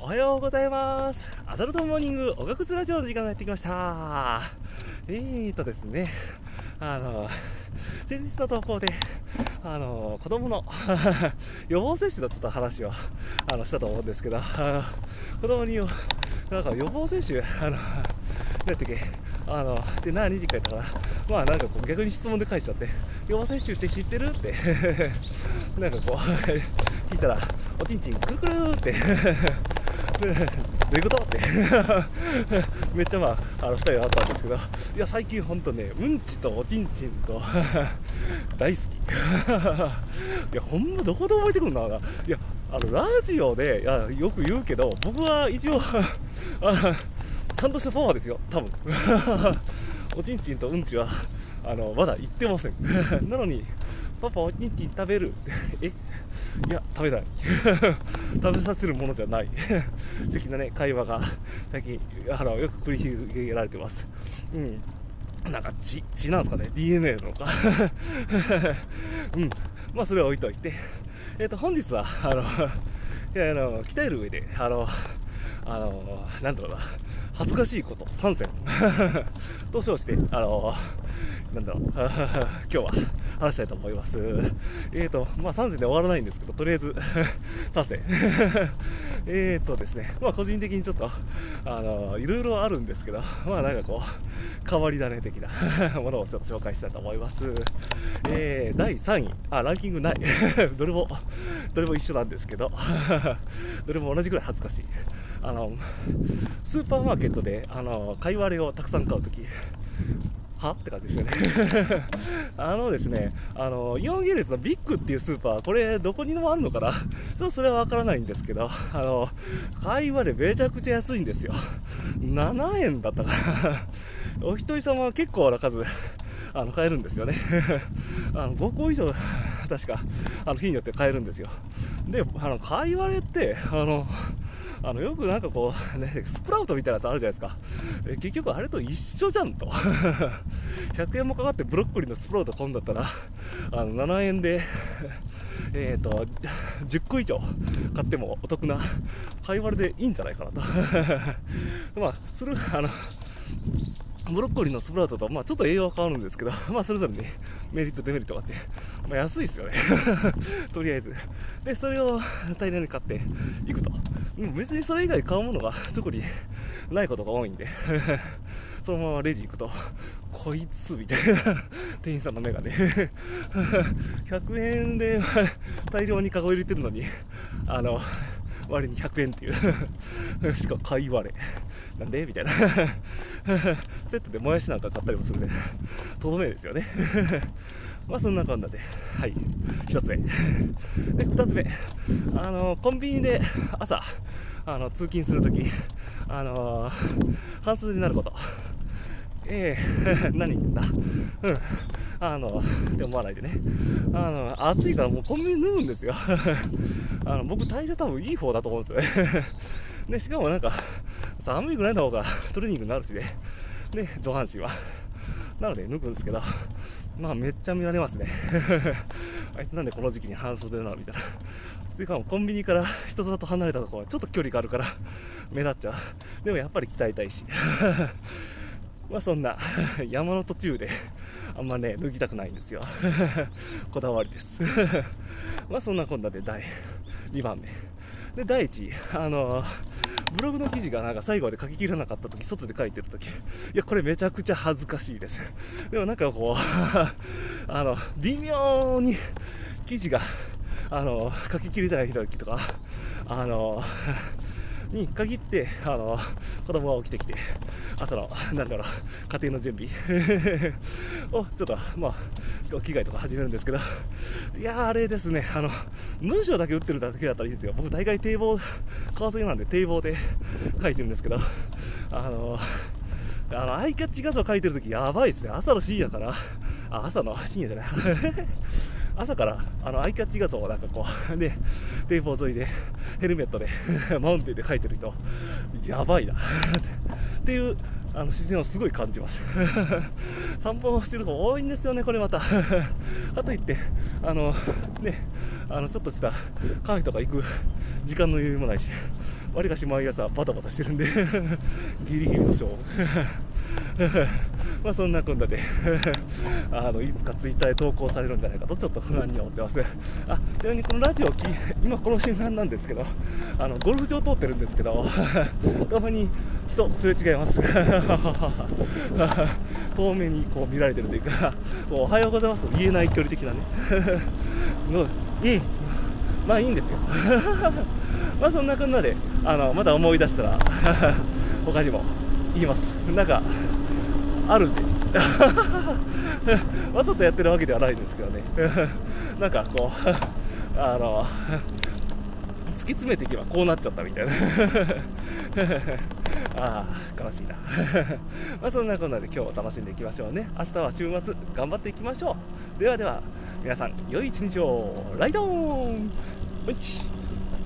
おはようございます。アダルトモーニングおがくずラジオの時間がやってきました。えーとですね、あの、先日の投稿で、あの、子供の 予防接種のちょっと話をあのしたと思うんですけど、あ の子供に、なんか予防接種、あの、なんだっけ、あの、で、何って書いたから、まあなんかこう逆に質問で返しちゃって、予防接種って知ってるって、なんかこう、聞いたら、おちんちんくるくるって、どういうこと？って。めっちゃまああの2人はあったんですけど。いや最近本当ねうんちとおちんちんと 大好き。いやほんまどこで覚えてくるんだろうな？いやあのラジオでいやよく言うけど僕は一応あちゃんとしたフォロワーですよ多分。おちんちんとうんちはあのまだ言ってません。なのにパパおちんちん食べる。え？いや食べない。食べさせるものじゃない。的なね会話が最近あのよく繰り広げられてます。うん。なんか血血なんですかね？DNA なのか？うん。まあそれは置いといて。えっ、と本日はあのいやあの鍛える上であのあのなんだろうな。恥ずかしいこと3選と称してあのなんだろう。今日は話したいと思います。えーとまあ3選で終わらないんですけどとりあえず。3選 えーとですねまあ個人的にちょっとあのいろいろあるんですけどまあなんかこう変わり種的なものをちょっと紹介したいと思います。えー、第3位。あランキングない。どれもどれも一緒なんですけど。どれも同じぐらい恥ずかしい。あのスーパーマーケットであの貝割れをたくさん買うときは？って感じですよね。あのですねあのイオン系列のビッグっていうスーパーこれどこにでもあるのかな？ちょっとそれは分からないんですけどあの貝割れめちゃくちゃ安いんですよ。7円だったかな？お一人様は結構な数あの買えるんですよね。あの5個以上確かあの日によって買えるんですよ。であの貝割れってあのあのよくなんかこう、ね、スプラウトみたいなやつあるじゃないですか。え結局あれと一緒じゃんと。100円もかかってブロッコリーのスプラウト買うんだったらあの7円で えーと10個以上買ってもお得な貝割れでいいんじゃないかなと。まあするあのブロッコリーのスプラウトと、まあ、ちょっと栄養は変わるんですけど、まあ、それぞれね、メリット、デメリットがあって、まあ、安いですよね。とりあえず。で、それを大量に買っていくと。う別にそれ以外買うものが特にないことが多いんで、そのままレジ行くと、こいつみたいな店員さんの目がね、100円で大量にカゴ入れてるのに、あの、割に100円っていう。しかも貝割れ。なんで？みたいな。セットでもやしなんか買ったりもするね。とどめですよね。まあそんな感じで。はい。1つ目。で2つ目。あのコンビニで朝あの通勤するときあの半袖になること。ええ。何言ってんだうん。あのって思わないでね。あの暑いからもうコンビニ脱ぐんですよ。あの僕体重多分いい方だと思うんですよね。でしかもなんか寒いぐらいの方がトレーニングになるしね。で上半身は。なので脱ぐんですけどまあめっちゃ見られますね。あいつなんでこの時期に半袖なのみたいな。というかコンビニから人里離れたところはちょっと距離があるから目立っちゃう。でもやっぱり鍛えたいし。まあそんな 山の途中で あんまね脱ぎたくないんですよ。こだわりです。まあそんなこんなで第2番目。で第1位あのブログの記事がなんか最後まで書ききらなかった時外で書いてる時。いやこれめちゃくちゃ恥ずかしいです。でもなんかこうあの微妙に記事があの書ききれてない時とかあのに限ってあの子供が起きてきて朝のなんだろう家庭の準備 をちょっとまあ着替えとか始めるんですけどいやーあれですねあの文章だけ打ってるだけだったらいいですよ。僕大概堤防川沿いなんで堤防で書いてるんですけどあのあのアイキャッチ画像書いてるときやばいですね。朝の深夜からあ朝の深夜じゃない。朝からあのアイキャッチ画像をなんかこうで堤防沿いでヘルメットで マウンテンで描いてる人やばいな。っていうあの視線をすごい感じます。散歩をしてる子多いんですよねこれまた。かといってあのねあのちょっとしたカフェとか行く時間の余裕もないしわりかし毎朝バタバタしてるんでギリギリの勝負。まあそんなこんなで あのいつかツイッターで投稿されるんじゃないかとちょっと不安に思ってます。あちなみにこのラジオ今この瞬間なんですけどあのゴルフ場通ってるんですけど たまに人すれ違います。遠目にこう見られてるというかおはようございますと言えない距離的なね。うん。まあいいんですよ。まあそんなこんなであのまた思い出したら他にも言います。なんかあるんで。わざとやってるわけではないんですけどね。なんかこう あの突き詰めていけばこうなっちゃったみたいな。ああ悲しいな。まあそんなこんなで今日も楽しんでいきましょうね。明日は週末頑張っていきましょう。ではでは皆さん良い一日を。ライドオン。